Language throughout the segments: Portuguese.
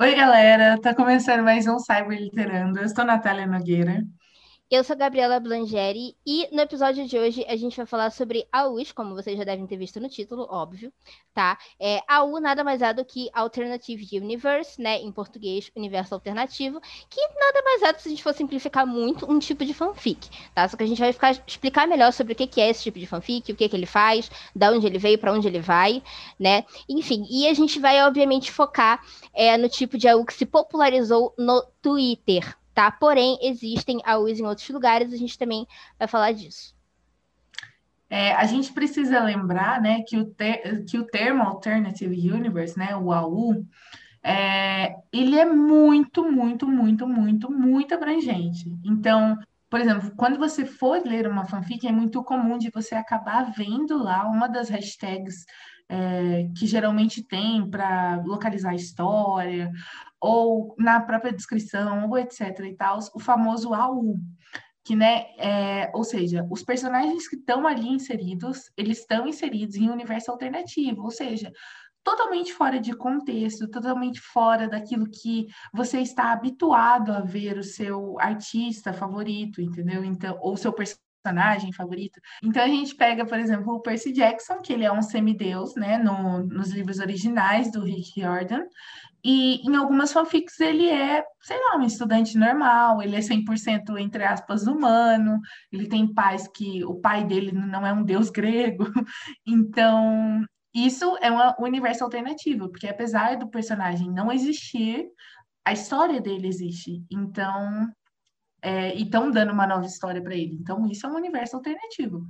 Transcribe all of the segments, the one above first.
Oi, galera! Tá começando mais um Cyber Literando. Eu sou Natália Nogueira. Eu sou Gabriela Blangeri e no episódio de hoje a gente vai falar sobre AUs, como vocês já devem ter visto no título, óbvio, tá? É, AU nada mais é do que Alternative Universe, né? Em português, Universo Alternativo, que nada mais é, se a gente for simplificar muito, um tipo de fanfic, tá? Só que a gente vai ficar, explicar melhor sobre o que é esse tipo de fanfic, o que, que ele faz, da onde ele veio, para onde ele vai, né? Enfim, e a gente vai, obviamente, focar é, no tipo de AU que se popularizou no Twitter, tá? Porém, existem AUs em outros lugares, a gente também vai falar disso. É, a gente precisa lembrar, né, que o, que o termo Alternative Universe, né, o AU, é, ele é muito, muito, muito, muito, muito abrangente. Então, por exemplo, quando você for ler uma fanfic, é muito comum de você acabar vendo lá uma das hashtags é, que geralmente tem para localizar a história, ou na própria descrição, ou etc. e tal, o famoso AU, que, né, é, ou seja, os personagens que estão ali inseridos, eles estão inseridos em um universo alternativo, ou seja, totalmente fora de contexto, totalmente fora daquilo que você está habituado a ver o seu artista favorito, entendeu? Então, ou seu personagem favorito. Então a gente pega, por exemplo, o Percy Jackson, que ele é um semideus, né, no, nos livros originais do Rick Riordan, e em algumas fanfics ele é, sei lá, um estudante normal, ele é 100% entre aspas humano, ele tem pais que o pai dele não é um deus grego. Então, isso é um universo alternativo, porque apesar do personagem não existir, a história dele existe. Então, é, e estão dando uma nova história para ele. Então, isso é um universo alternativo.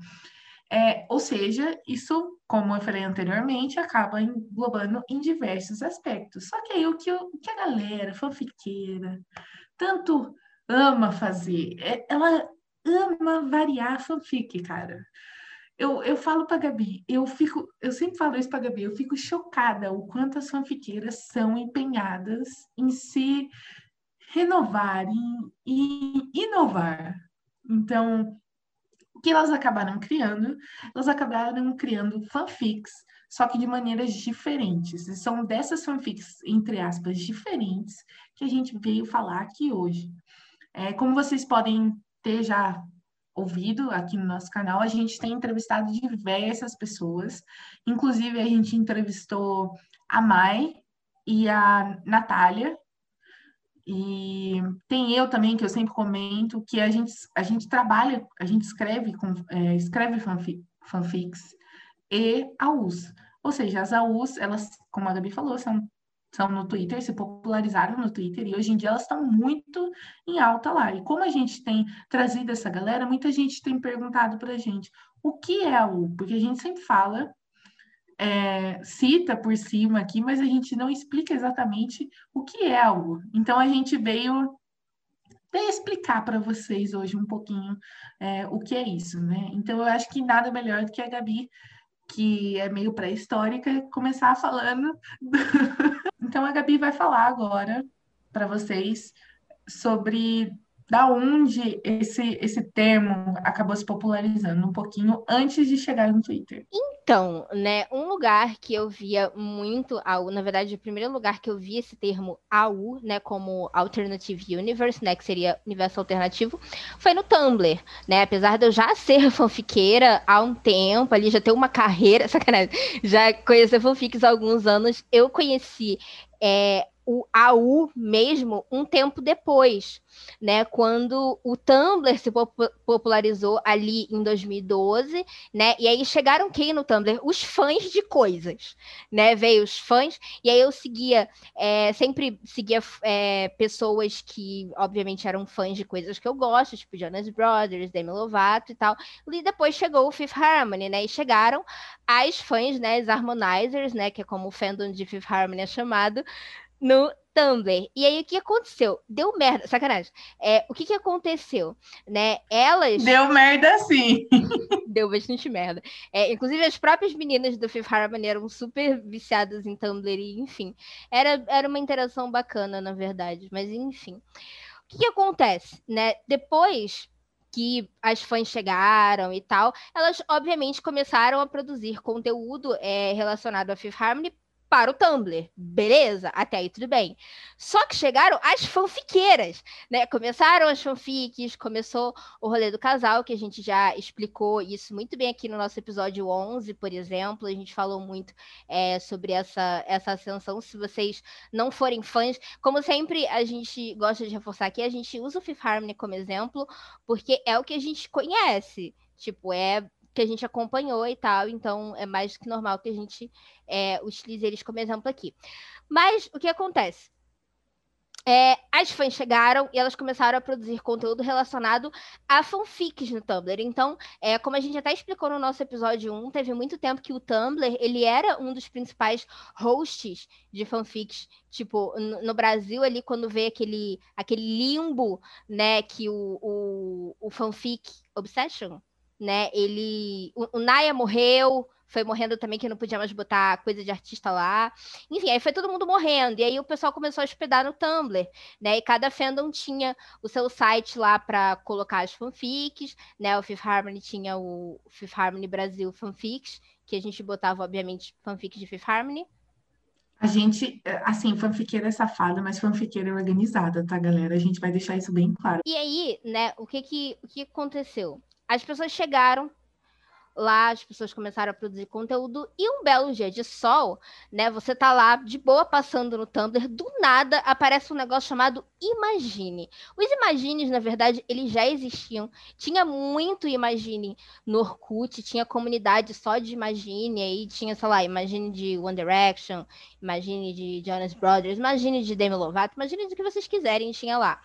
É, ou seja, isso, como eu falei anteriormente, acaba englobando em diversos aspectos. Só que aí o que, o que a galera fanfiqueira tanto ama fazer, é, ela ama variar fanfic, cara. Eu, eu falo para Gabi, eu fico, eu sempre falo isso para Gabi, eu fico chocada o quanto as fanfiqueiras são empenhadas em se renovar, em, em inovar. Então, o que elas acabaram criando? Elas acabaram criando fanfics, só que de maneiras diferentes. E são dessas fanfics, entre aspas, diferentes, que a gente veio falar aqui hoje. É, como vocês podem ter já ouvido aqui no nosso canal, a gente tem entrevistado diversas pessoas. Inclusive, a gente entrevistou a Mai e a Natália, e tem eu também, que eu sempre comento, que a gente, a gente trabalha, a gente escreve, com, é, escreve fanfic, fanfics e AUs. Ou seja, as AUs, elas, como a Gabi falou, são, são no Twitter, se popularizaram no Twitter e hoje em dia elas estão muito em alta lá. E como a gente tem trazido essa galera, muita gente tem perguntado para a gente o que é AU? Porque a gente sempre fala é, cita por cima aqui, mas a gente não explica exatamente o que é algo. Então a gente veio explicar para vocês hoje um pouquinho é, o que é isso, né? Então eu acho que nada melhor do que a Gabi, que é meio pré-histórica, começar falando. Do... então a Gabi vai falar agora para vocês sobre da onde esse, esse termo acabou se popularizando um pouquinho antes de chegar no Twitter. Então, né, um lugar que eu via muito AU, na verdade, o primeiro lugar que eu vi esse termo AU, né, como Alternative Universe, né, que seria universo alternativo, foi no Tumblr, né, apesar de eu já ser fanfiqueira há um tempo, ali já ter uma carreira, sacanagem, já conhecer fanfics há alguns anos, eu conheci é, o AU mesmo um tempo depois, né? Quando o Tumblr se popularizou ali em 2012, né? E aí chegaram quem no Tumblr? Os fãs de coisas, né? Veio os fãs, e aí eu seguia, é, sempre seguia é, pessoas que, obviamente, eram fãs de coisas que eu gosto, tipo Jonas Brothers, Demi Lovato e tal. E depois chegou o Fifth Harmony, né? E chegaram as fãs, né? Os Harmonizers, né? Que é como o fandom de Fifth Harmony é chamado, no Tumblr. E aí o que aconteceu? Deu merda, sacanagem. É, o que que aconteceu, né? Elas Deu merda sim. deu bastante merda. É, inclusive as próprias meninas do Fifth Harmony eram super viciadas em Tumblr e enfim, era era uma interação bacana, na verdade, mas enfim. O que que acontece, né? Depois que as fãs chegaram e tal, elas obviamente começaram a produzir conteúdo é, relacionado a Fifth Harmony para o Tumblr. Beleza, até aí tudo bem. Só que chegaram as fanfiqueiras, né? Começaram as fanfics, começou o rolê do casal, que a gente já explicou isso muito bem aqui no nosso episódio 11, por exemplo. A gente falou muito é, sobre essa, essa ascensão. Se vocês não forem fãs, como sempre a gente gosta de reforçar aqui, a gente usa o Fifth Harmony como exemplo, porque é o que a gente conhece. Tipo, é que a gente acompanhou e tal, então é mais que normal que a gente é, utilize eles como exemplo aqui. Mas o que acontece? É, as fãs chegaram e elas começaram a produzir conteúdo relacionado a fanfics no Tumblr. Então, é, como a gente até explicou no nosso episódio 1, teve muito tempo que o Tumblr ele era um dos principais hosts de fanfics. Tipo, no, no Brasil, ali, quando veio aquele, aquele limbo, né, que o, o, o fanfic Obsession, né? Ele. O, o Naya morreu, foi morrendo também que não podia mais botar coisa de artista lá. Enfim, aí foi todo mundo morrendo. E aí o pessoal começou a hospedar no Tumblr, né? E cada fandom tinha o seu site lá para colocar as fanfics, né? O Fifth Harmony tinha o Fifth Harmony Brasil Fanfics, que a gente botava, obviamente, fanfics de Fifth Harmony. A gente, assim, fanfiqueira é safada, mas fanfiqueira é organizada, tá, galera? A gente vai deixar isso bem claro. E aí, né, o que que, o que aconteceu? As pessoas chegaram lá, as pessoas começaram a produzir conteúdo e um belo dia de sol, né? Você tá lá de boa passando no Tumblr, do nada aparece um negócio chamado Imagine. Os Imagines, na verdade, eles já existiam. Tinha muito Imagine no Orkut, tinha comunidade só de Imagine, aí tinha, sei lá, Imagine de One Direction, Imagine de Jonas Brothers, Imagine de Demi Lovato, Imagine do que vocês quiserem, tinha lá.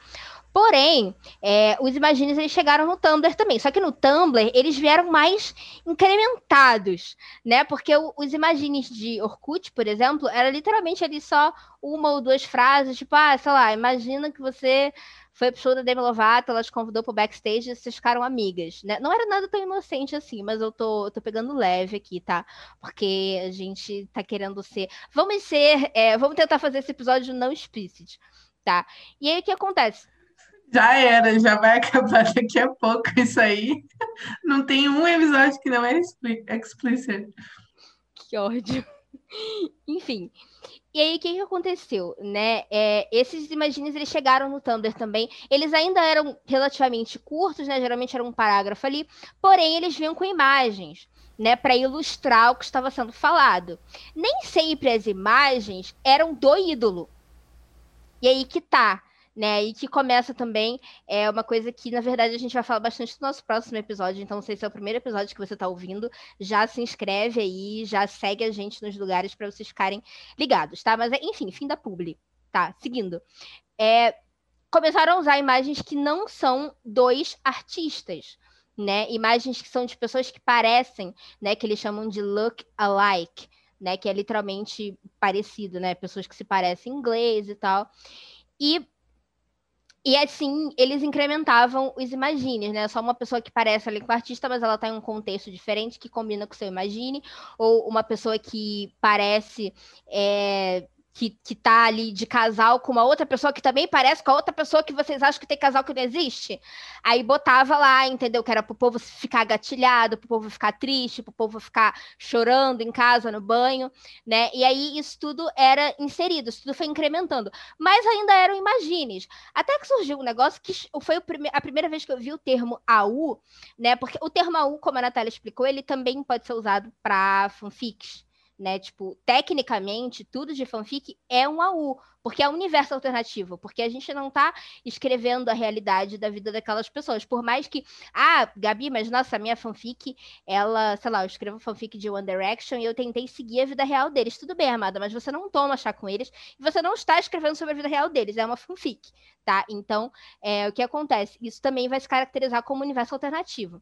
Porém, é, os Imagines eles chegaram no Tumblr também. Só que no Tumblr eles vieram mais incrementados, né? Porque o, os Imagines de Orkut, por exemplo, era literalmente ali só uma ou duas frases, tipo, ah, sei lá, imagina que você foi pro show da Demi Lovato, ela te convidou pro backstage e vocês ficaram amigas, né? Não era nada tão inocente assim, mas eu tô, tô pegando leve aqui, tá? Porque a gente tá querendo ser. Vamos ser. É, vamos tentar fazer esse episódio não explícito, tá? E aí o que acontece? Já era, já vai acabar daqui a pouco isso aí. Não tem um episódio que não é explícito. Que ódio. Enfim. E aí, o que, que aconteceu, né? É, esses imagines, eles chegaram no Tumblr também. Eles ainda eram relativamente curtos, né? Geralmente era um parágrafo ali. Porém, eles vinham com imagens, né? Para ilustrar o que estava sendo falado. Nem sempre as imagens eram do ídolo. E aí que tá né? E que começa também é uma coisa que, na verdade, a gente vai falar bastante no nosso próximo episódio. Então, se esse é o primeiro episódio que você está ouvindo, já se inscreve aí, já segue a gente nos lugares para vocês ficarem ligados, tá? Mas, enfim, fim da publi, tá? Seguindo. É, começaram a usar imagens que não são dois artistas, né? Imagens que são de pessoas que parecem, né? Que eles chamam de look alike, né? Que é literalmente parecido, né? Pessoas que se parecem em inglês e tal. E e assim, eles incrementavam os imagines, né? Só uma pessoa que parece ali com o artista, mas ela tá em um contexto diferente que combina com o seu imagine, ou uma pessoa que parece é, que, que tá ali de casal com uma outra pessoa que também parece com a outra pessoa que vocês acham que tem casal que não existe. Aí botava lá, entendeu? Que era pro povo ficar gatilhado, pro povo ficar triste, pro povo ficar chorando em casa, no banho, né? E aí isso tudo era inserido, isso tudo foi incrementando. Mas ainda eram imagines. Até que surgiu um negócio que foi a primeira vez que eu vi o termo AU, né? Porque o termo AU, como a Natália explicou, ele também pode ser usado para fanfics né? Tipo, tecnicamente, tudo de fanfic é um AU, porque é um universo alternativo, porque a gente não tá escrevendo a realidade da vida daquelas pessoas. Por mais que, ah, Gabi, mas nossa, minha fanfic, ela, sei lá, eu escrevo fanfic de One Direction e eu tentei seguir a vida real deles. Tudo bem, amada, mas você não toma chá com eles e você não está escrevendo sobre a vida real deles, é uma fanfic, tá? Então, é, o que acontece? Isso também vai se caracterizar como universo alternativo.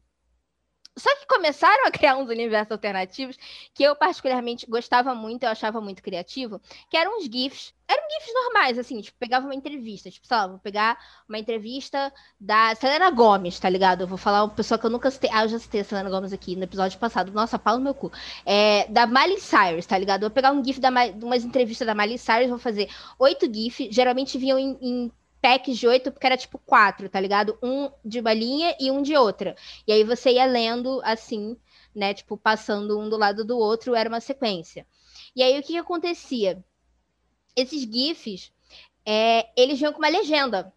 Só que começaram a criar uns universos alternativos que eu particularmente gostava muito, eu achava muito criativo, que eram uns GIFs. Eram GIFs normais, assim, tipo, pegava uma entrevista, tipo, sei lá, vou pegar uma entrevista da Selena Gomes, tá ligado? Eu vou falar uma pessoa que eu nunca citei. Ah, eu já citei a Selena Gomes aqui no episódio passado. Nossa, pau no meu cu. É, da Miley Cyrus, tá ligado? Eu vou pegar um GIF de umas entrevistas da Miley Cyrus, vou fazer oito GIFs, geralmente vinham em, em packs de oito, porque era tipo quatro, tá ligado? Um de uma linha e um de outra. E aí você ia lendo assim, né? Tipo, passando um do lado do outro, era uma sequência. E aí o que, que acontecia? Esses GIFs, é, eles vinham com uma legenda.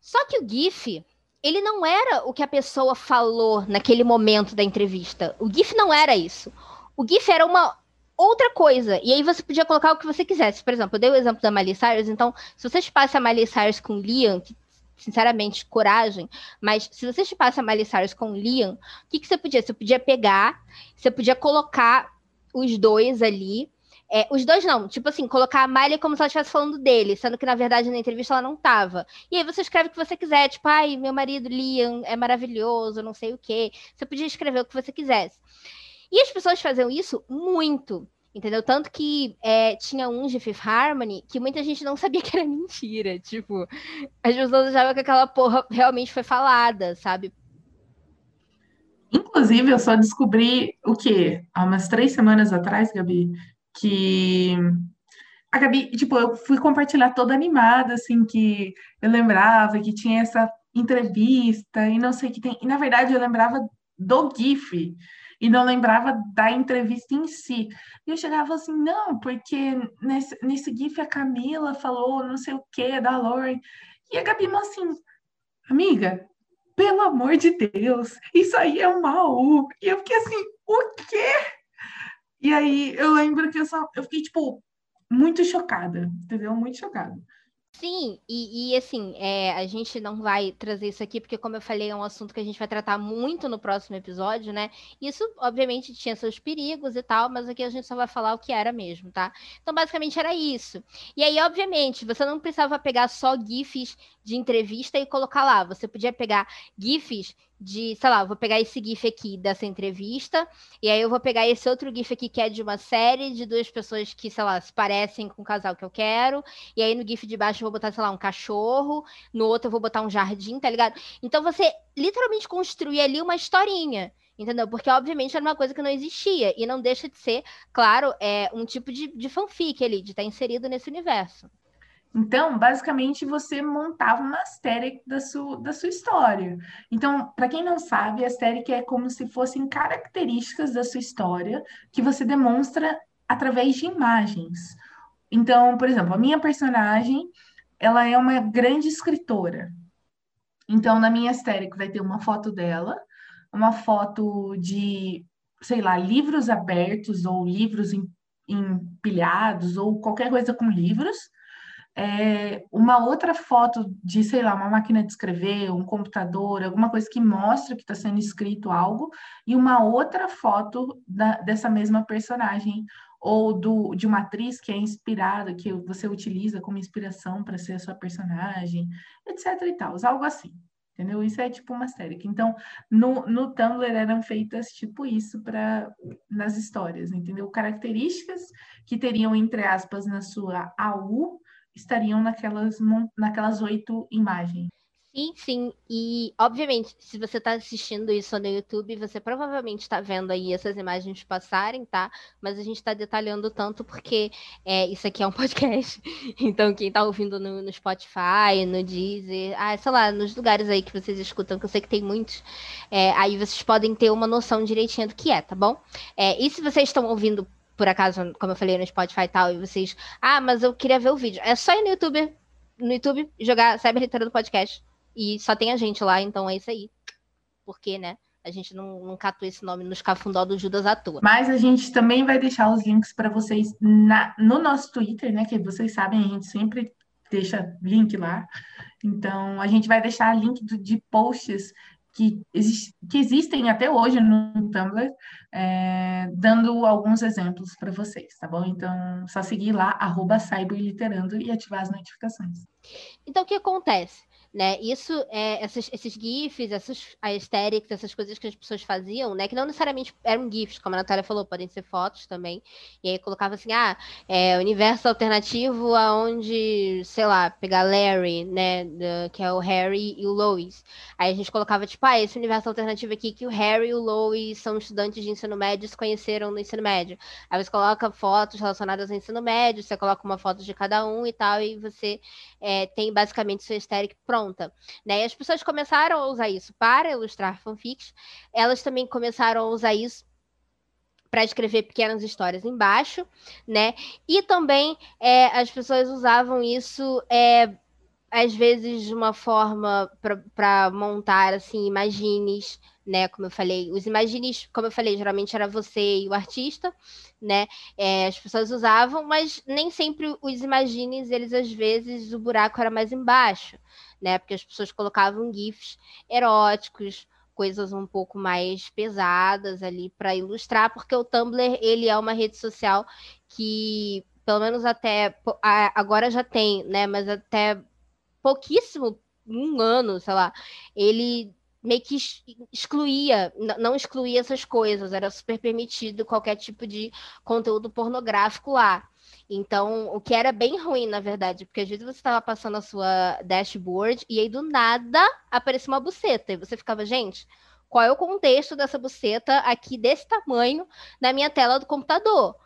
Só que o GIF, ele não era o que a pessoa falou naquele momento da entrevista. O GIF não era isso. O GIF era uma outra coisa. E aí você podia colocar o que você quisesse. Por exemplo, eu dei o exemplo da Miley Cyrus, então, se você chupasse a Miley Cyrus com Liam, que, sinceramente, coragem, mas se você chupasse a Miley Cyrus com Liam, o que, que você podia? Você podia pegar, você podia colocar os dois ali. É, os dois não, tipo assim, colocar a Miley como se ela estivesse falando dele, sendo que na verdade na entrevista ela não tava. E aí você escreve o que você quiser, tipo, ai, meu marido Liam é maravilhoso, não sei o quê. Você podia escrever o que você quisesse. E as pessoas faziam isso muito. Entendeu? Tanto que é, tinha uns de Fifth Harmony que muita gente não sabia que era mentira. Tipo, as pessoas achavam que aquela porra realmente foi falada, sabe? Inclusive, eu só descobri o quê? Há umas três semanas atrás, Gabi, que a Gabi, tipo, eu fui compartilhar toda animada, assim, que eu lembrava que tinha essa entrevista e não sei o que tem. E na verdade eu lembrava do GIF e não lembrava da entrevista em si. E eu chegava assim, não, porque nesse, nesse GIF a Camila falou não sei o que da Lauren. E a Gabi assim, amiga, pelo amor de Deus, isso aí é um mal. E eu fiquei assim, o quê? E aí eu lembro que eu só eu fiquei, tipo, muito chocada, entendeu? Muito chocada. Sim, e, e assim, é, a gente não vai trazer isso aqui, porque, como eu falei, é um assunto que a gente vai tratar muito no próximo episódio, né? Isso, obviamente, tinha seus perigos e tal, mas aqui a gente só vai falar o que era mesmo, tá? Então, basicamente, era isso. E aí, obviamente, você não precisava pegar só GIFs de entrevista e colocar lá. Você podia pegar GIFs de, sei lá, vou pegar esse GIF aqui dessa entrevista, e aí eu vou pegar esse outro GIF aqui que é de uma série de duas pessoas que, sei lá, se parecem com o casal que eu quero, e aí no GIF de baixo eu vou botar, sei lá, um cachorro, no outro eu vou botar um jardim, tá ligado? Então você literalmente construir ali uma historinha. Entendeu? Porque, obviamente, era uma coisa que não existia. E não deixa de ser, claro, é um tipo de, de fanfic ali, de estar tá inserido nesse universo. Então, basicamente, você montava uma asteric da sua, da sua história. Então, para quem não sabe, a asteric é como se fossem características da sua história que você demonstra através de imagens. Então, por exemplo, a minha personagem, ela é uma grande escritora. Então, na minha asteric vai ter uma foto dela, uma foto de, sei lá, livros abertos ou livros empilhados ou qualquer coisa com livros é, uma outra foto de, sei lá, uma máquina de escrever, um computador, alguma coisa que mostra que está sendo escrito algo, e uma outra foto da, dessa mesma personagem, ou do, de uma atriz que é inspirada, que você utiliza como inspiração para ser a sua personagem, etc e tal, algo assim. Entendeu? Isso é tipo uma série. Então, no, no Tumblr eram feitas tipo isso para nas histórias, entendeu? Características que teriam, entre aspas, na sua AU, estariam naquelas, naquelas oito imagens. Sim, sim. E, obviamente, se você está assistindo isso no YouTube, você provavelmente está vendo aí essas imagens passarem, tá? Mas a gente está detalhando tanto porque é, isso aqui é um podcast. Então, quem está ouvindo no, no, Spotify, no Deezer, ah, sei lá, nos lugares aí que vocês escutam, que eu sei que tem muitos, é, aí vocês podem ter uma noção direitinha do que é, tá bom? É, e se vocês estão ouvindo por acaso, como eu falei no Spotify e tal, e vocês, ah, mas eu queria ver o vídeo. É só ir no YouTube, no YouTube, jogar Cyber do Podcast. E só tem a gente lá, então é isso aí. Porque, né? A gente não, não catou esse nome nos cafundó do Judas à toa. Mas a gente também vai deixar os links para vocês na, no nosso Twitter, né? Que vocês sabem, a gente sempre deixa link lá. Então, a gente vai deixar link do, de posts que, que existem até hoje no Tumblr, é, dando alguns exemplos para vocês, tá bom? Então, só seguir lá, arroba e ativar as notificações. Então, o que acontece? Né? Isso, é, esses, esses GIFs, essas aesthetics, essas coisas que as pessoas faziam, né? Que não necessariamente eram GIFs, como a Natália falou, podem ser fotos também. E aí colocava assim, ah, é universo alternativo aonde, sei lá, pegar Larry, né? The, que é o Harry e o Lois. Aí a gente colocava, tipo, ah, esse universo alternativo aqui que o Harry e o Lois são estudantes de ensino médio se conheceram no ensino médio. Aí você coloca fotos relacionadas ao ensino médio, você coloca uma foto de cada um e tal, e você é, tem basicamente sua aesthetic pronta. Né? E as pessoas começaram a usar isso para ilustrar fanfics, elas também começaram a usar isso para escrever pequenas histórias embaixo, né? E também é, as pessoas usavam isso é, às vezes de uma forma para montar assim imagines, né? Como eu falei, os imagines, como eu falei, geralmente era você e o artista, né? É, as pessoas usavam, mas nem sempre os imagines, eles às vezes o buraco era mais embaixo, né? Porque as pessoas colocavam gifs eróticos coisas um pouco mais pesadas ali para ilustrar, porque o Tumblr ele é uma rede social que pelo menos até agora já tem, né? Mas até pouquíssimo, um ano, sei lá, ele meio que excluía, não excluía essas coisas, era super permitido qualquer tipo de conteúdo pornográfico lá. Então, o que era bem ruim, na verdade, porque às vezes você estava passando a sua dashboard e aí do nada aparecia uma buceta. E você ficava, gente, qual é o contexto dessa buceta aqui desse tamanho na minha tela do computador?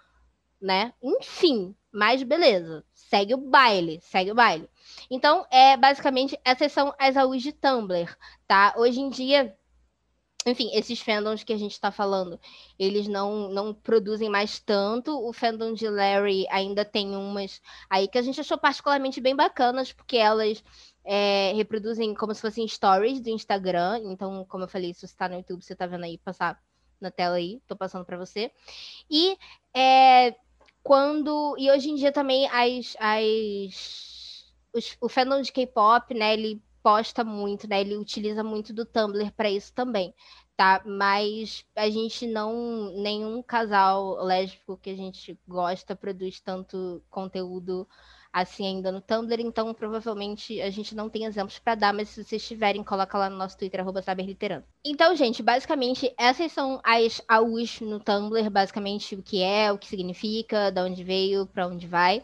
Né? Enfim, mas beleza. Segue o baile, segue o baile. Então, é basicamente essas são as AUs de Tumblr, tá? Hoje em dia enfim, esses fandoms que a gente está falando, eles não, não produzem mais tanto. O fandom de Larry ainda tem umas aí que a gente achou particularmente bem bacanas, porque elas é, reproduzem como se fossem stories do Instagram. Então, como eu falei, se você está no YouTube, você está vendo aí passar na tela aí, estou passando para você. E é, quando. E hoje em dia também as. as os, o fandom de K-pop, né? Ele posta muito, né? Ele utiliza muito do Tumblr para isso também, tá? Mas a gente não, nenhum casal lésbico que a gente gosta produz tanto conteúdo assim ainda no Tumblr, então provavelmente a gente não tem exemplos para dar, mas se vocês tiverem, coloca lá no nosso Twitter, arroba saberliterando. Então, gente, basicamente, essas são as AUs no Tumblr, basicamente o que é, o que significa, de onde veio, para onde vai,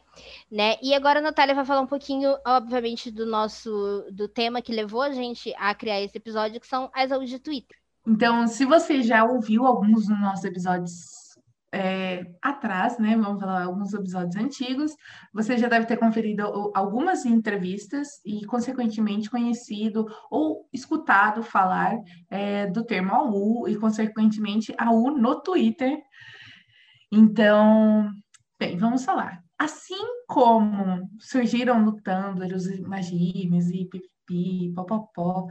né? E agora a Natália vai falar um pouquinho, obviamente, do nosso, do tema que levou a gente a criar esse episódio, que são as AUs de Twitter. Então, se você já ouviu alguns dos nossos episódios é, atrás, né? Vamos falar alguns episódios antigos. Você já deve ter conferido algumas entrevistas e, consequentemente, conhecido ou escutado falar é, do termo AU e, consequentemente, AU no Twitter. Então, bem, vamos falar. Assim como surgiram Tumblr os imagines e pipi, popopó,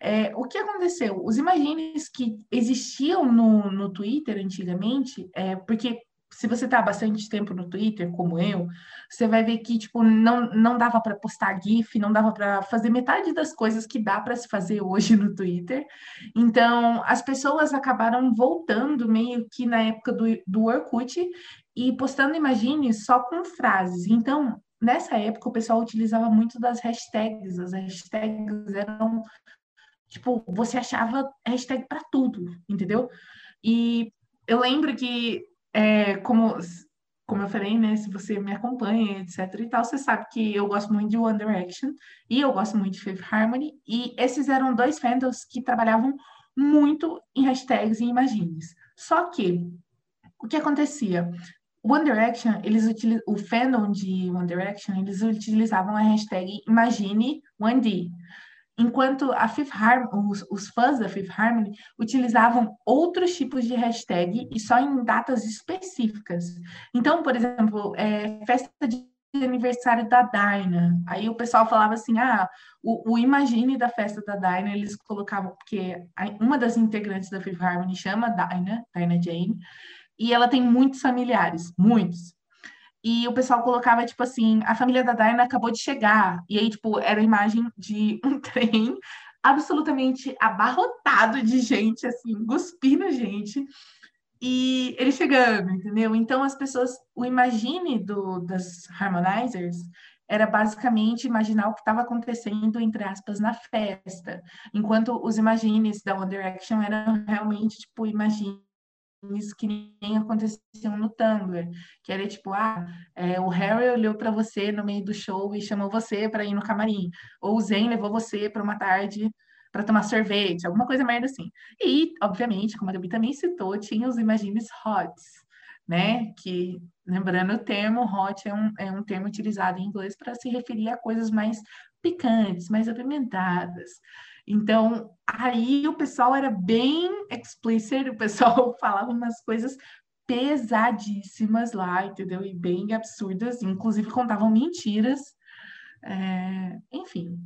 é, o que aconteceu? Os imagines que existiam no, no Twitter antigamente, é, porque se você está bastante tempo no Twitter, como eu, você vai ver que tipo não, não dava para postar GIF, não dava para fazer metade das coisas que dá para se fazer hoje no Twitter. Então, as pessoas acabaram voltando meio que na época do, do Orkut e postando imagines só com frases. Então, nessa época, o pessoal utilizava muito das hashtags. As hashtags eram tipo, você achava hashtag para tudo, entendeu? E eu lembro que, é, como, como eu falei, né, se você me acompanha, etc e tal, você sabe que eu gosto muito de One Direction e eu gosto muito de Fifth Harmony, e esses eram dois fandoms que trabalhavam muito em hashtags e imagines. Só que, o que acontecia? One Direction, eles o fandom de One Direction, eles utilizavam a hashtag Imagine 1D enquanto a Fifth Harmony, os, os, fãs da Fifth Harmony utilizavam outros tipos de hashtag e só em datas específicas. Então, por exemplo, é, festa de aniversário da Dyna. Aí o pessoal falava assim: ah, o, o, Imagine da festa da Dyna, eles colocavam, porque uma das integrantes da Fifth Harmony chama Dyna, Dyna Jane, e ela tem muitos familiares, muitos e o pessoal colocava, tipo assim, a família da Diana acabou de chegar. E aí, tipo, era a imagem de um trem absolutamente abarrotado de gente, assim, cuspindo gente. E ele chegando, entendeu? Então, as pessoas, o imagine do, das harmonizers era basicamente imaginar o que estava acontecendo, entre aspas, na festa, enquanto os imagines da One Direction eram realmente, tipo, imagines que nem aconteciam no Tumblr, que era tipo, ah, é, o Harry olhou para você no meio do show e chamou você para ir no camarim, ou o Zen levou você para uma tarde para tomar sorvete, alguma coisa merda assim. E, obviamente, como a Gabi também citou, tinha os imagines hots, né? Que, lembrando o termo, hot é um, é um termo utilizado em inglês para se referir a coisas mais picantes, mais apimentadas. Então, aí o pessoal era bem explicit, o pessoal falava umas coisas pesadíssimas lá, entendeu? E bem absurdas, inclusive contavam mentiras. É, enfim,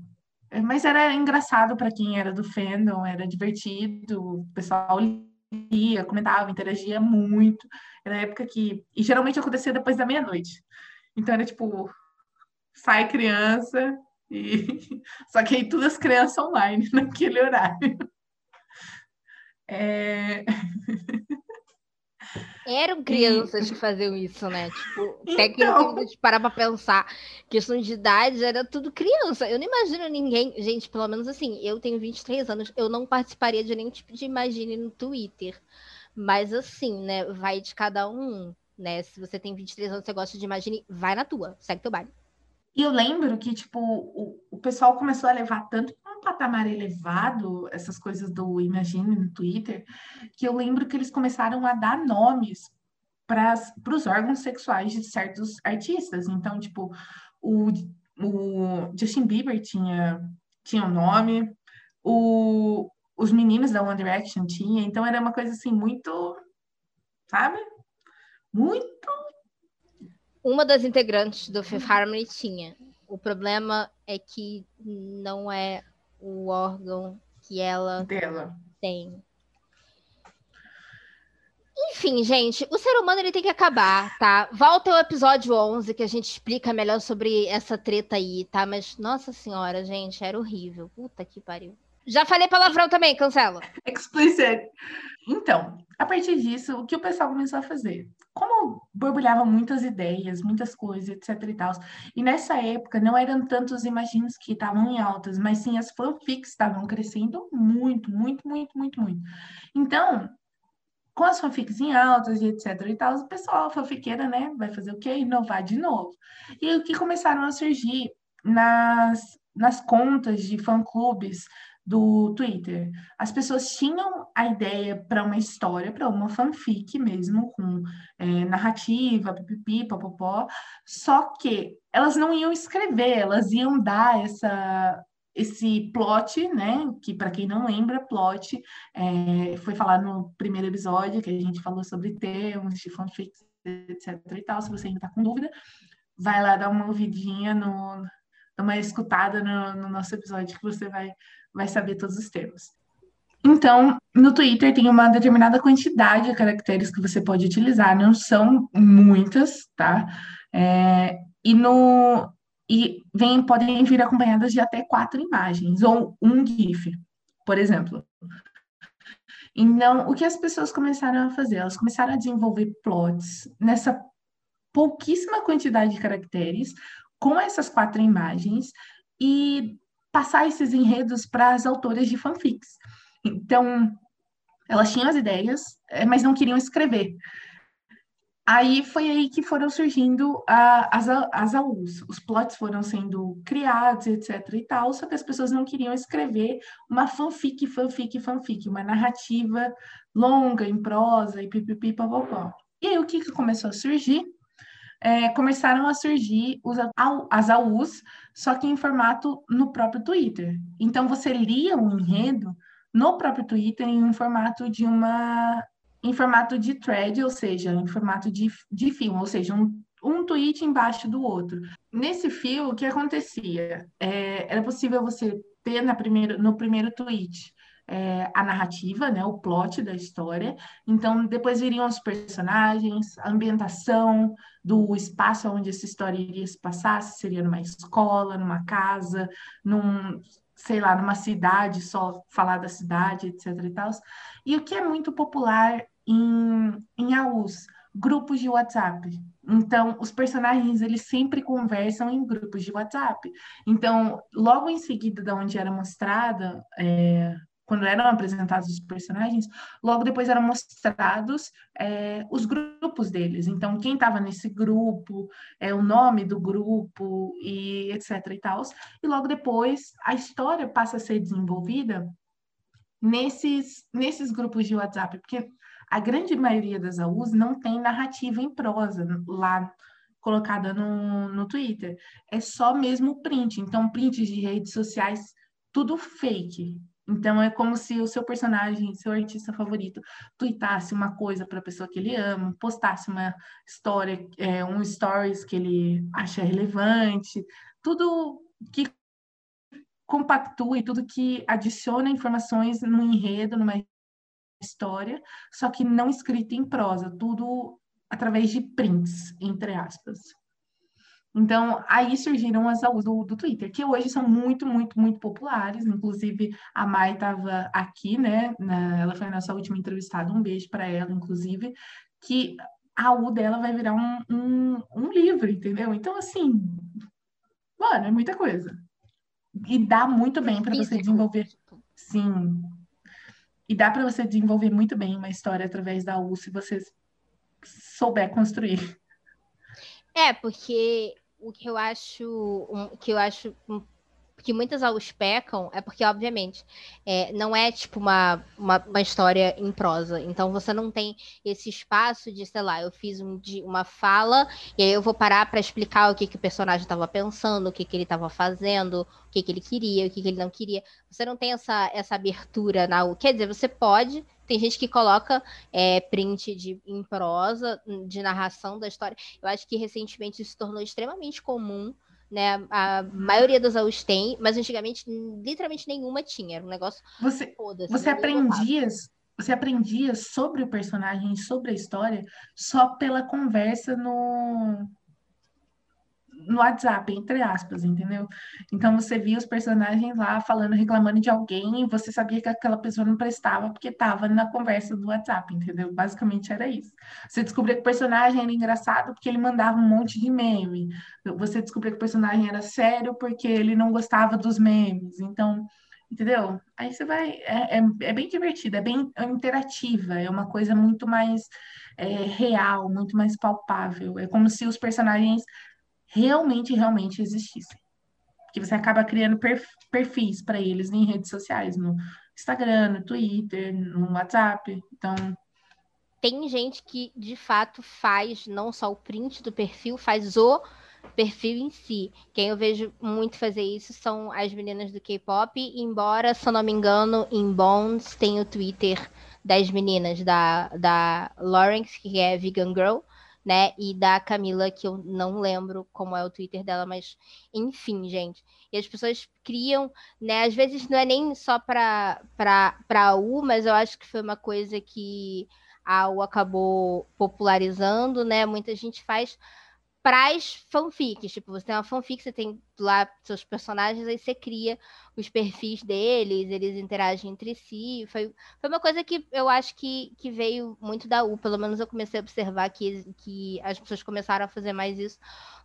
é, mas era engraçado para quem era do fandom, era divertido, o pessoal lia, comentava, interagia muito. Era época que. E geralmente acontecia depois da meia-noite. Então era tipo, sai criança, e... Só que aí todas as crianças online naquele horário. É... Eram crianças que faziam isso, né? Tipo, então... tecnicamente, parar pra pensar, questão de idade, era tudo criança. Eu não imagino ninguém, gente, pelo menos assim, eu tenho 23 anos, eu não participaria de nenhum tipo de imagine no Twitter. Mas assim, né, vai de cada um, né? Se você tem 23 anos, você gosta de imagine, vai na tua, segue teu baile. E eu lembro que, tipo, o, o pessoal começou a levar tanto para um patamar elevado essas coisas do Imagine no Twitter, que eu lembro que eles começaram a dar nomes para os órgãos sexuais de certos artistas. Então, tipo, o, o Justin Bieber tinha, tinha um nome, o, os meninos da One Direction tinha, então era uma coisa assim muito, sabe? Muito uma das integrantes do Fifth Harmony tinha. O problema é que não é o órgão que ela Dela. tem. Enfim, gente, o ser humano ele tem que acabar, tá? Volta ao episódio 11 que a gente explica melhor sobre essa treta aí, tá? Mas, nossa senhora, gente, era horrível. Puta que pariu. Já falei palavrão também, cancela. Explicit. Então, a partir disso, o que o pessoal começou a fazer? Como borbulhavam muitas ideias, muitas coisas, etc e tal, e nessa época não eram tantos imaginos que estavam em altas, mas sim as fanfics estavam crescendo muito, muito, muito, muito, muito. Então, com as fanfics em altas e etc e tal, o pessoal, fanfiqueira, né, vai fazer o quê? Inovar de novo. E o que começaram a surgir nas, nas contas de fã-clubes do Twitter. As pessoas tinham a ideia para uma história, para uma fanfic mesmo, com é, narrativa, pipipi, popopó, só que elas não iam escrever, elas iam dar essa esse plot, né, que para quem não lembra, plot é, foi falado no primeiro episódio que a gente falou sobre termos de fanfics, etc e tal, se você ainda está com dúvida, vai lá dar uma ouvidinha no, uma escutada no, no nosso episódio que você vai vai saber todos os termos. Então, no Twitter tem uma determinada quantidade de caracteres que você pode utilizar, não são muitas, tá? É, e no e vem, podem vir acompanhadas de até quatro imagens ou um GIF, por exemplo. Então, o que as pessoas começaram a fazer? Elas começaram a desenvolver plots nessa pouquíssima quantidade de caracteres, com essas quatro imagens, e passar esses enredos para as autoras de fanfics. Então, elas tinham as ideias, eh, mas não queriam escrever. Aí foi aí que foram surgindo as, as AUs, os plots foram sendo criados, etc e tal, só que as pessoas não queriam escrever uma fanfic, fanfic, fanfic, uma narrativa longa, em prosa, e pipipi, papapó. E aí o que, que começou a surgir? É, começaram a surgir os, as AUs, só que em formato no próprio Twitter. Então, você lia o um enredo no próprio Twitter em formato de uma em formato de thread, ou seja, em formato de, de fio, ou seja, um, um tweet embaixo do outro. Nesse fio, o que acontecia? É, era possível você ter na primeiro, no primeiro tweet é, a narrativa, né, o plot da história. Então, depois viriam os personagens, a ambientação do espaço onde essa história iria se passar, se seria numa escola, numa casa, num, sei lá, numa cidade, só falar da cidade, etc. E, e o que é muito popular em, em AUS, grupos de WhatsApp. Então, os personagens, eles sempre conversam em grupos de WhatsApp. Então, logo em seguida da onde era mostrada, é, quando eram apresentados os personagens, logo depois eram mostrados é, os grupos deles. Então, quem estava nesse grupo, é, o nome do grupo e etc e tal. E logo depois, a história passa a ser desenvolvida nesses, nesses grupos de WhatsApp, porque a grande maioria das AUs não tem narrativa em prosa lá colocada no, no Twitter. É só mesmo print. Então, prints de redes sociais, tudo fake. Então, é como se o seu personagem, seu artista favorito, tweetasse uma coisa para a pessoa que ele ama, postasse uma história, é, um stories que ele acha relevante, tudo que compactua e tudo que adiciona informações no enredo, numa história, só que não escrita em prosa, tudo através de prints, entre aspas. Então, aí surgiram as aulas do, do Twitter, que hoje são muito, muito, muito populares. Inclusive, a Mai estava aqui, né? Na, ela foi a nossa última entrevistada, um beijo para ela, inclusive, que a U dela vai virar um, um, um livro, entendeu? Então, assim, mano, é muita coisa. E dá muito bem para você desenvolver. Sim, e dá para você desenvolver muito bem uma história através da U se você souber construir. É, porque o que eu acho, um, que eu acho um que muitas aulas pecam é porque, obviamente, é, não é tipo uma, uma, uma, história em prosa. Então você não tem esse espaço de, sei lá, eu fiz um, de, uma fala e aí eu vou parar para explicar o que, que o personagem estava pensando, o que, que ele estava fazendo, o que, que ele queria, o que, que ele não queria. Você não tem essa, essa abertura na Quer dizer, você pode. Tem gente que coloca é, print de, em prosa, de narração da história. Eu acho que recentemente isso se tornou extremamente comum né? A maioria das AUs tem, mas antigamente literalmente nenhuma tinha. Era um negócio. Você, você aprendia, você aprendia sobre o personagem, sobre a história, só pela conversa no, no WhatsApp, entre aspas, entendeu? Então você via os personagens lá falando, reclamando de alguém, e você sabia que aquela pessoa não prestava porque estava na conversa do WhatsApp, entendeu? Basicamente era isso. Você descobria que o personagem era engraçado porque ele mandava um monte de meme. Você descobria que o personagem era sério porque ele não gostava dos memes. Então, entendeu? Aí você vai. É, é, é bem divertido, é bem interativa, é uma coisa muito mais. É, real, muito mais palpável. É como se os personagens realmente, realmente existissem. Que você acaba criando perfis para eles em redes sociais, no Instagram, no Twitter, no WhatsApp. Então. Tem gente que de fato faz não só o print do perfil, faz o perfil em si. Quem eu vejo muito fazer isso são as meninas do K-pop, embora, se eu não me engano, em Bones tem o Twitter das meninas da, da Lawrence, que é Vegan Girl, né? E da Camila, que eu não lembro como é o Twitter dela, mas enfim, gente. E as pessoas criam, né? Às vezes não é nem só para a U, mas eu acho que foi uma coisa que a U acabou popularizando, né? Muita gente faz pras fanfics. Tipo, você tem uma fanfic, você tem lá seus personagens, aí você cria os perfis deles, eles interagem entre si. Foi, foi uma coisa que eu acho que, que veio muito da U. Pelo menos eu comecei a observar que, que as pessoas começaram a fazer mais isso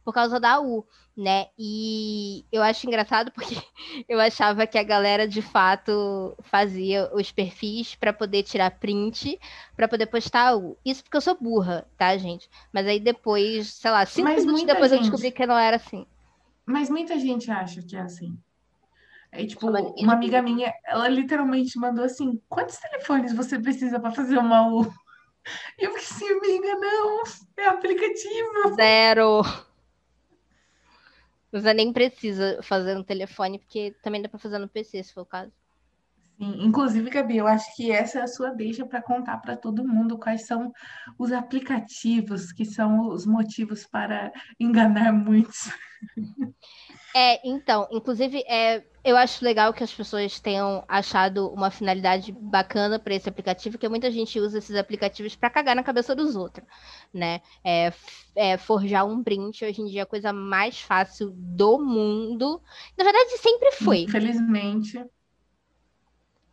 por causa da U, né? E eu acho engraçado porque eu achava que a galera de fato fazia os perfis para poder tirar print, para poder postar a U. Isso porque eu sou burra, tá, gente? Mas aí depois, sei lá, cinco Mas minutos depois gente... eu descobri que não era assim. Mas muita gente acha que é assim. É tipo, uma amiga minha, ela literalmente mandou assim: quantos telefones você precisa para fazer uma U? E eu fiquei assim, amiga, não, é aplicativo. Zero. Você nem precisa fazer no telefone, porque também dá para fazer no PC, se for o caso. Sim, inclusive, Gabi, eu acho que essa é a sua deixa para contar para todo mundo quais são os aplicativos que são os motivos para enganar muitos. É, então, inclusive, é, eu acho legal que as pessoas tenham achado uma finalidade bacana para esse aplicativo, porque muita gente usa esses aplicativos para cagar na cabeça dos outros, né? É, é, forjar um print hoje em dia é a coisa mais fácil do mundo. Na verdade, sempre foi. Infelizmente.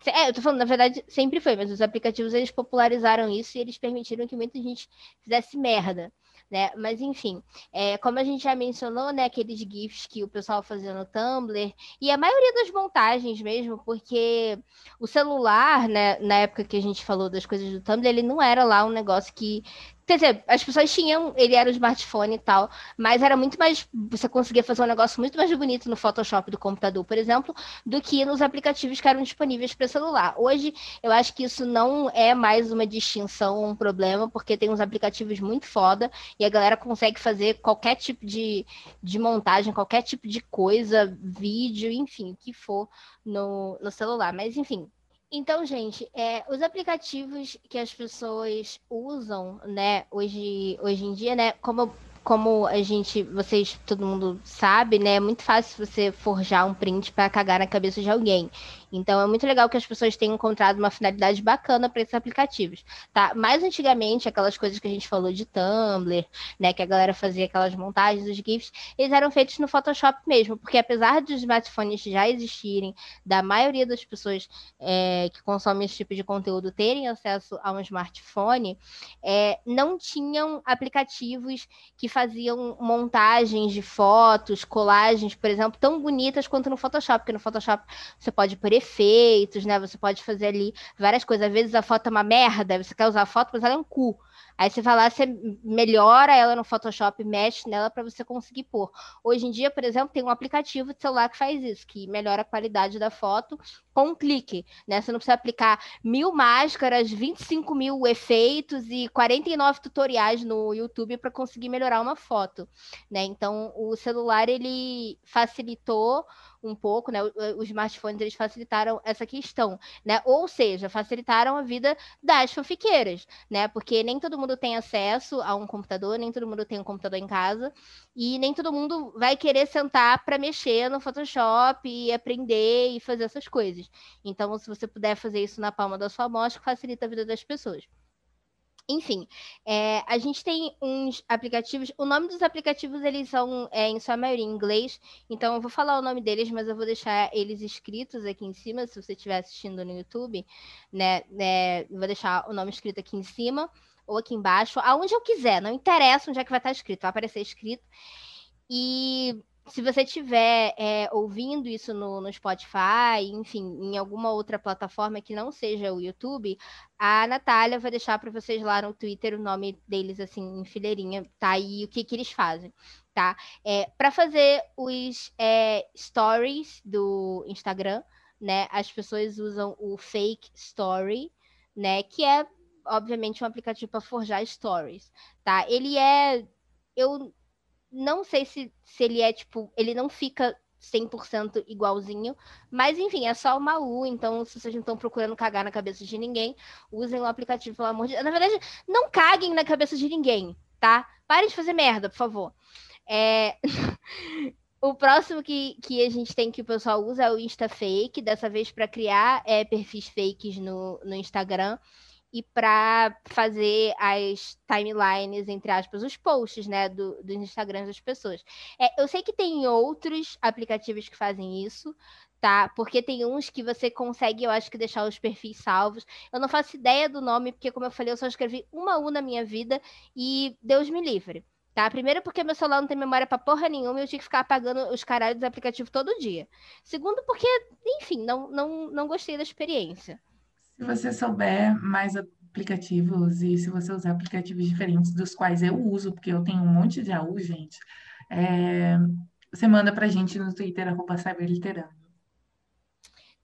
É, eu tô falando, na verdade, sempre foi, mas os aplicativos eles popularizaram isso e eles permitiram que muita gente fizesse merda né? Mas enfim, é, como a gente já mencionou, né, aqueles GIFs que o pessoal fazia no Tumblr, e a maioria das montagens mesmo, porque o celular, né, na época que a gente falou das coisas do Tumblr, ele não era lá um negócio que Quer dizer, as pessoas tinham, ele era o smartphone e tal, mas era muito mais. Você conseguia fazer um negócio muito mais bonito no Photoshop do computador, por exemplo, do que nos aplicativos que eram disponíveis para celular. Hoje, eu acho que isso não é mais uma distinção, um problema, porque tem uns aplicativos muito foda e a galera consegue fazer qualquer tipo de, de montagem, qualquer tipo de coisa, vídeo, enfim, o que for no, no celular. Mas, enfim, então, gente, é, os aplicativos que as pessoas usam, né, hoje, hoje em dia, né, como como a gente, vocês, todo mundo sabe, né? É muito fácil você forjar um print para cagar na cabeça de alguém. Então é muito legal que as pessoas tenham encontrado uma finalidade bacana para esses aplicativos, tá? Mais antigamente, aquelas coisas que a gente falou de Tumblr, né, que a galera fazia aquelas montagens dos GIFs, eles eram feitos no Photoshop mesmo, porque apesar dos smartphones já existirem, da maioria das pessoas é, que consomem esse tipo de conteúdo terem acesso a um smartphone, é, não tinham aplicativos que faziam montagens de fotos, colagens, por exemplo, tão bonitas quanto no Photoshop, porque no Photoshop você pode por efeitos, né? Você pode fazer ali várias coisas. Às vezes a foto é uma merda, você quer usar a foto, mas ela é um cu. Aí você lá, você melhora ela no Photoshop, mexe nela para você conseguir pôr. Hoje em dia, por exemplo, tem um aplicativo de celular que faz isso, que melhora a qualidade da foto com um clique, né? Você não precisa aplicar mil máscaras, 25 mil efeitos e 49 tutoriais no YouTube para conseguir melhorar uma foto, né? Então, o celular, ele facilitou um pouco, né? Os smartphones eles facilitaram essa questão, né? Ou seja, facilitaram a vida das fanfiqueiras, né? Porque nem todo mundo tem acesso a um computador, nem todo mundo tem um computador em casa, e nem todo mundo vai querer sentar para mexer no Photoshop e aprender e fazer essas coisas. Então, se você puder fazer isso na palma da sua mão, facilita a vida das pessoas. Enfim, é, a gente tem uns aplicativos. O nome dos aplicativos eles são é, em sua maioria em inglês, então eu vou falar o nome deles, mas eu vou deixar eles escritos aqui em cima, se você estiver assistindo no YouTube, né? É, vou deixar o nome escrito aqui em cima ou aqui embaixo, aonde eu quiser, não interessa onde é que vai estar escrito, vai aparecer escrito. E se você estiver é, ouvindo isso no, no, Spotify, enfim, em alguma outra plataforma que não seja o YouTube, a Natália vai deixar para vocês lá no Twitter o nome deles, assim, em fileirinha, tá? E o que, que eles fazem, tá? É, para fazer os é, stories do Instagram, né? As pessoas usam o Fake Story, né? Que é, obviamente, um aplicativo para forjar stories, tá? Ele é. Eu não sei se, se ele é, tipo, ele não fica 100% igualzinho, mas enfim, é só uma U, então se vocês não estão procurando cagar na cabeça de ninguém, usem o aplicativo, pelo amor de Deus. Na verdade, não caguem na cabeça de ninguém, tá? Parem de fazer merda, por favor. É... o próximo que, que a gente tem que o pessoal usa é o Insta Fake, dessa vez para criar é, perfis fakes no, no Instagram e para fazer as timelines, entre aspas, os posts, né, do, dos Instagrams das pessoas. É, eu sei que tem outros aplicativos que fazem isso, tá? Porque tem uns que você consegue, eu acho que deixar os perfis salvos. Eu não faço ideia do nome, porque como eu falei, eu só escrevi uma U na minha vida e Deus me livre. Tá? Primeiro, porque meu celular não tem memória pra porra nenhuma e eu tinha que ficar apagando os caralhos dos aplicativos todo dia. Segundo, porque, enfim, não, não, não gostei da experiência. Se você souber mais aplicativos e se você usar aplicativos diferentes dos quais eu uso, porque eu tenho um monte de AU, gente, é, você manda pra gente no Twitter, arroba cyberliterando.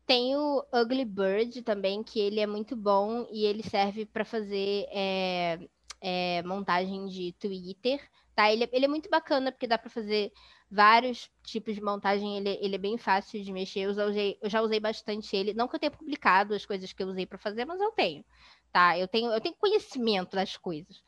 Tem o Ugly Bird também, que ele é muito bom e ele serve para fazer é, é, montagem de Twitter, tá? Ele, ele é muito bacana porque dá para fazer vários tipos de montagem, ele, ele é bem fácil de mexer. Eu já, usei, eu já usei bastante ele. Não que eu tenha publicado as coisas que eu usei para fazer, mas eu tenho, tá? Eu tenho, eu tenho conhecimento das coisas,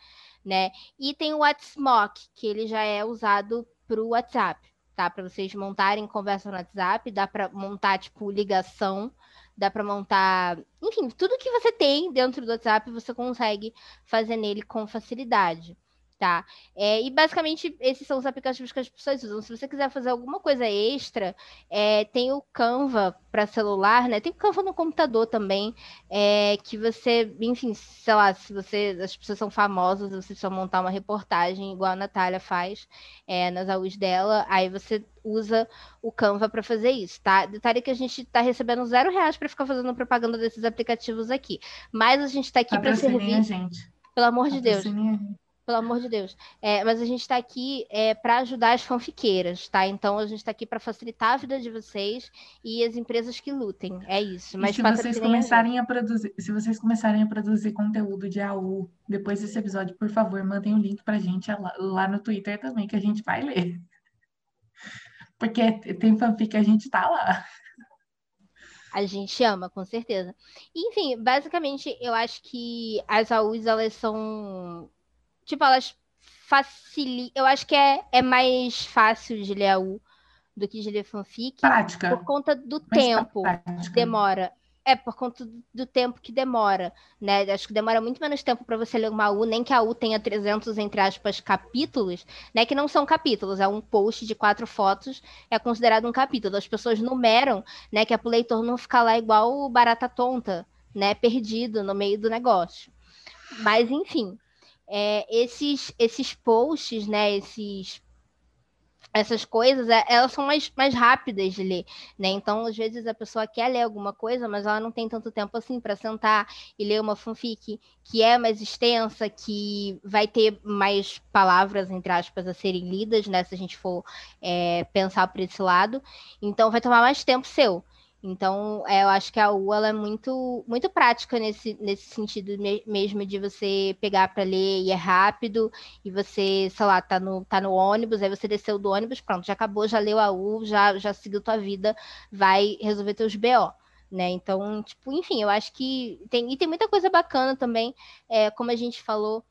né? E tem o WhatsMock, que ele já é usado para o WhatsApp, tá? Para vocês montarem conversa no WhatsApp, dá para montar, tipo, ligação, dá para montar, enfim, tudo que você tem dentro do WhatsApp você consegue fazer nele com facilidade tá? É, e basicamente esses são os aplicativos que as pessoas usam. Se você quiser fazer alguma coisa extra, é, tem o Canva para celular, né? Tem o Canva no computador também, é, que você, enfim, sei lá, se você, as pessoas são famosas, você precisa montar uma reportagem igual a Natália faz é, nas aulas dela, aí você usa o Canva para fazer isso, tá? Detalhe que a gente está recebendo zero reais para ficar fazendo propaganda desses aplicativos aqui, mas a gente está aqui para servir. A gente. Pelo amor de Deus. Pelo amor de Deus. É, mas a gente está aqui é, para ajudar as fanfiqueiras, tá? Então a gente está aqui para facilitar a vida de vocês e as empresas que lutem. É isso. Mas e se vocês começarem a, produzir, se vocês começarem a produzir conteúdo de AU depois desse episódio, por favor, mandem o um link para gente lá, lá no Twitter também, que a gente vai ler. Porque tem fanfic a gente tá lá. A gente ama, com certeza. Enfim, basicamente, eu acho que as AUs, elas são. Tipo, elas facilitam. Eu acho que é, é mais fácil de ler AU do que de ler fanfic. Prática. Por conta do tempo que demora. É, por conta do tempo que demora, né? Acho que demora muito menos tempo para você ler uma U, nem que a U tenha 300, entre aspas, capítulos, né? Que não são capítulos, é um post de quatro fotos, é considerado um capítulo. As pessoas numeram, né? Que é para o leitor não ficar lá igual barata tonta, né? Perdido no meio do negócio. Mas, enfim, é, esses, esses posts, né? Esses essas coisas, é, elas são mais, mais rápidas de ler, né? Então, às vezes a pessoa quer ler alguma coisa, mas ela não tem tanto tempo assim para sentar e ler uma fanfic que é mais extensa, que vai ter mais palavras, entre aspas, a serem lidas, né? Se a gente for é, pensar por esse lado. Então, vai tomar mais tempo seu. Então, é, eu acho que a U é muito, muito prática nesse, nesse sentido mesmo de você pegar para ler e é rápido, e você, sei lá, tá no, tá no ônibus, aí você desceu do ônibus, pronto, já acabou, já leu a U, já, já seguiu tua vida, vai resolver teus BO. Né? Então, tipo, enfim, eu acho que tem, e tem muita coisa bacana também, é, como a gente falou,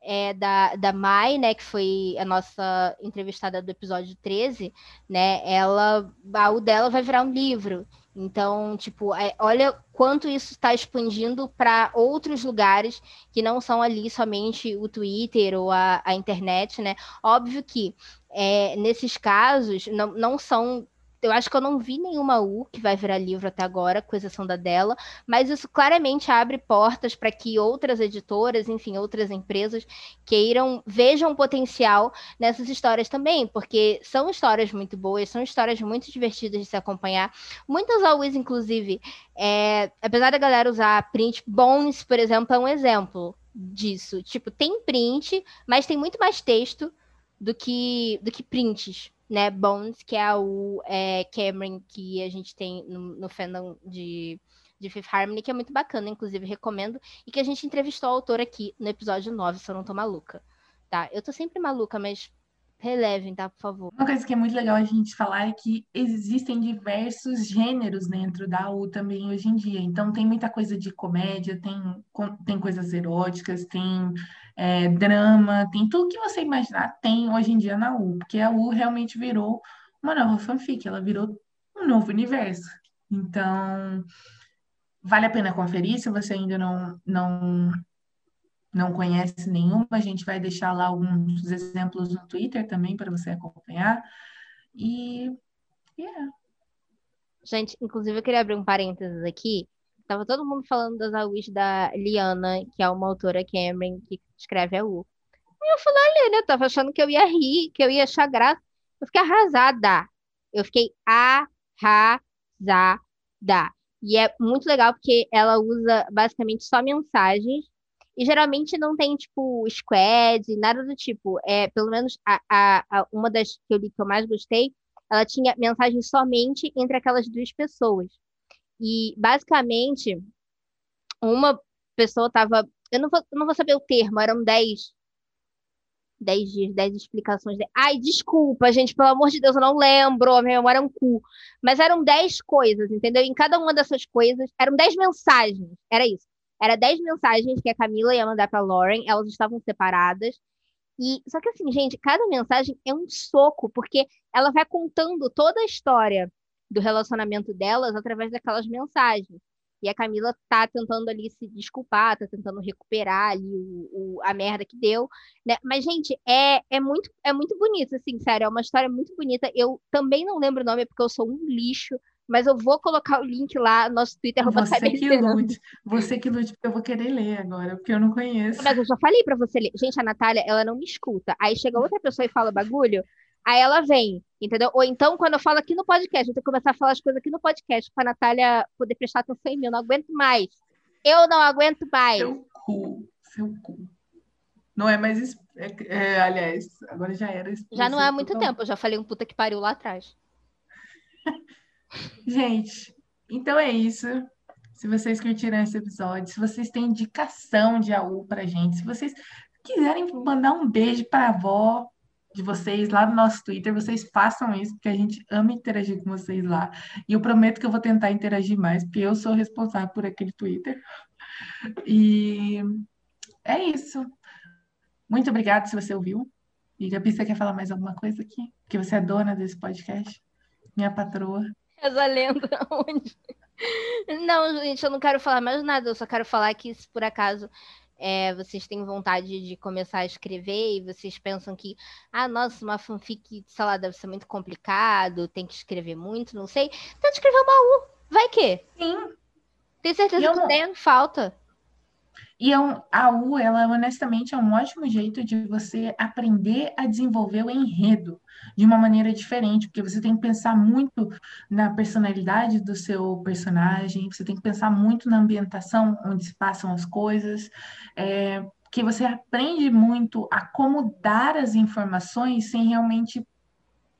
é, da, da Mai, né, que foi a nossa entrevistada do episódio 13, né, ela, a U dela vai virar um livro. Então, tipo, é, olha quanto isso está expandindo para outros lugares que não são ali somente o Twitter ou a, a internet, né? Óbvio que é, nesses casos não, não são eu acho que eu não vi nenhuma U que vai virar livro até agora, com exceção da dela, mas isso claramente abre portas para que outras editoras, enfim, outras empresas queiram, vejam potencial nessas histórias também, porque são histórias muito boas, são histórias muito divertidas de se acompanhar. Muitas AUs, inclusive, é, apesar da galera usar print, Bones, por exemplo, é um exemplo disso. Tipo, tem print, mas tem muito mais texto do que, do que prints né, Bones, que é o é, Cameron que a gente tem no, no fandom de, de Fifth Harmony, que é muito bacana, inclusive recomendo, e que a gente entrevistou a autora aqui no episódio 9, se eu não tô maluca. Tá? Eu tô sempre maluca, mas relevem, tá, por favor. Uma coisa que é muito legal a gente falar é que existem diversos gêneros dentro da U também hoje em dia. Então tem muita coisa de comédia, tem, tem coisas eróticas, tem é, drama, tem tudo que você imaginar, tem hoje em dia na U, porque a U realmente virou uma nova fanfic, ela virou um novo universo. Então, vale a pena conferir se você ainda não, não, não conhece nenhuma. A gente vai deixar lá alguns exemplos no Twitter também para você acompanhar. E, yeah. Gente, inclusive eu queria abrir um parênteses aqui. Tava todo mundo falando das AUs da Liana, que é uma autora Cameron, que escreve a U. E eu falei, olha, né? Eu tava achando que eu ia rir, que eu ia achar graça. Eu fiquei arrasada. Eu fiquei arrasada. E é muito legal porque ela usa basicamente só mensagens. E geralmente não tem, tipo, squad, nada do tipo. É, pelo menos a, a, a, uma das que eu li que eu mais gostei, ela tinha mensagens somente entre aquelas duas pessoas. E basicamente, uma pessoa estava eu não vou, não vou saber o termo, eram 10. 10 dias, 10 explicações. De... Ai, desculpa, gente, pelo amor de Deus, eu não lembro, a minha memória é um cu. Mas eram 10 coisas, entendeu? Em cada uma dessas coisas, eram 10 mensagens, era isso. Era 10 mensagens que a Camila ia mandar para Lauren, elas estavam separadas. E só que assim, gente, cada mensagem é um soco, porque ela vai contando toda a história do relacionamento delas através daquelas mensagens. E a Camila tá tentando ali se desculpar, tá tentando recuperar ali o, o, a merda que deu, né? Mas, gente, é, é, muito, é muito bonito, assim, sério, é uma história muito bonita. Eu também não lembro o nome, porque eu sou um lixo, mas eu vou colocar o link lá no nosso Twitter. Você que lute, você que lute, porque eu vou querer ler agora, porque eu não conheço. Mas eu já falei para você ler. Gente, a Natália, ela não me escuta. Aí chega outra pessoa e fala bagulho, aí ela vem, entendeu? Ou então, quando eu falo aqui no podcast, eu tenho que começar a falar as coisas aqui no podcast, pra Natália poder prestar atenção em mim. Eu não aguento mais. Eu não aguento mais. Seu cu, seu cu. Não é mais. É, é, aliás, agora já era. Já não é há muito tempo, eu já falei um puta que pariu lá atrás. Gente, então é isso. Se vocês curtiram esse episódio, se vocês têm indicação de AU pra gente, se vocês quiserem mandar um beijo para a avó de vocês lá no nosso Twitter, vocês façam isso, porque a gente ama interagir com vocês lá. E eu prometo que eu vou tentar interagir mais, porque eu sou responsável por aquele Twitter. E é isso. Muito obrigada se você ouviu. E Gabi, você quer falar mais alguma coisa aqui? Que você é dona desse podcast? Minha patroa. Essa lenda onde? Não, gente, eu não quero falar mais nada, eu só quero falar que se por acaso é, vocês têm vontade de começar a escrever e vocês pensam que, ah, nossa, uma fanfic, sei lá, deve ser muito complicado, tem que escrever muito, não sei. Tenta escrever uma U, vai que? Sim. Tem certeza eu que não... tem, falta. E é um, a U, ela honestamente é um ótimo jeito de você aprender a desenvolver o enredo de uma maneira diferente, porque você tem que pensar muito na personalidade do seu personagem, você tem que pensar muito na ambientação onde se passam as coisas, é, que você aprende muito a como dar as informações sem realmente,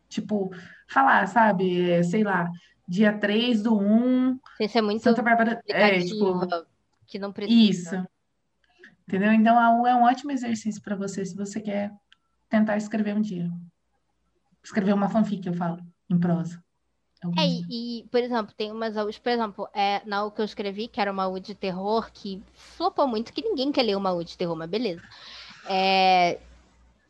tipo, falar, sabe? É, sei lá, dia 3 do 1. Isso é muito Santa Bárbara. É, tipo, que não precisa. Isso. Entendeu? Então, a U é um ótimo exercício para você se você quer tentar escrever um dia. Escrever uma fanfic, eu falo, em prosa. É, e, e, por exemplo, tem umas Us, por exemplo, é, na U que eu escrevi, que era uma U de terror, que flopou muito, que ninguém quer ler uma U de terror, mas beleza. É,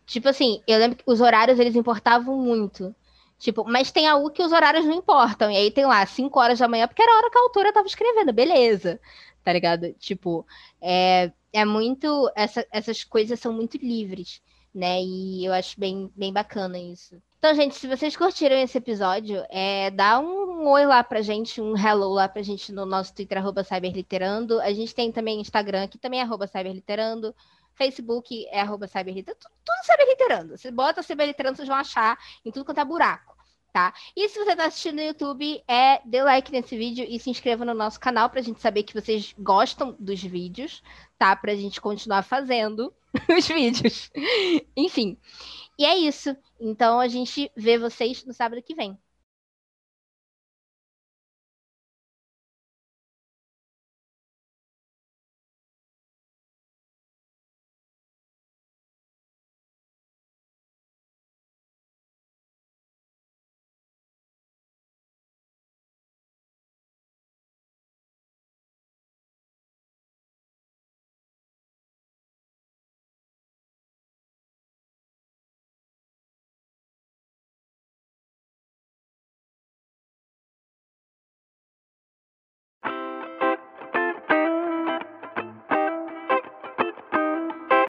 tipo assim, eu lembro que os horários eles importavam muito. Tipo, mas tem a U que os horários não importam. E aí tem lá, 5 horas da manhã, porque era a hora que a autora tava escrevendo, beleza. Tá ligado? Tipo, é, é muito. Essa, essas coisas são muito livres, né? E eu acho bem, bem bacana isso. Então, gente, se vocês curtiram esse episódio, é, dá um oi lá pra gente, um hello lá pra gente no nosso Twitter, arroba cyberliterando. A gente tem também Instagram, que também é arroba cyberliterando. Facebook é arroba cyberliterando. Tudo, tudo cyberliterando. Você bota cyberliterando, vocês vão achar em tudo quanto é buraco tá? E se você está assistindo no YouTube, é dê like nesse vídeo e se inscreva no nosso canal para a gente saber que vocês gostam dos vídeos, tá? Para a gente continuar fazendo os vídeos. Enfim. E é isso. Então a gente vê vocês no sábado que vem.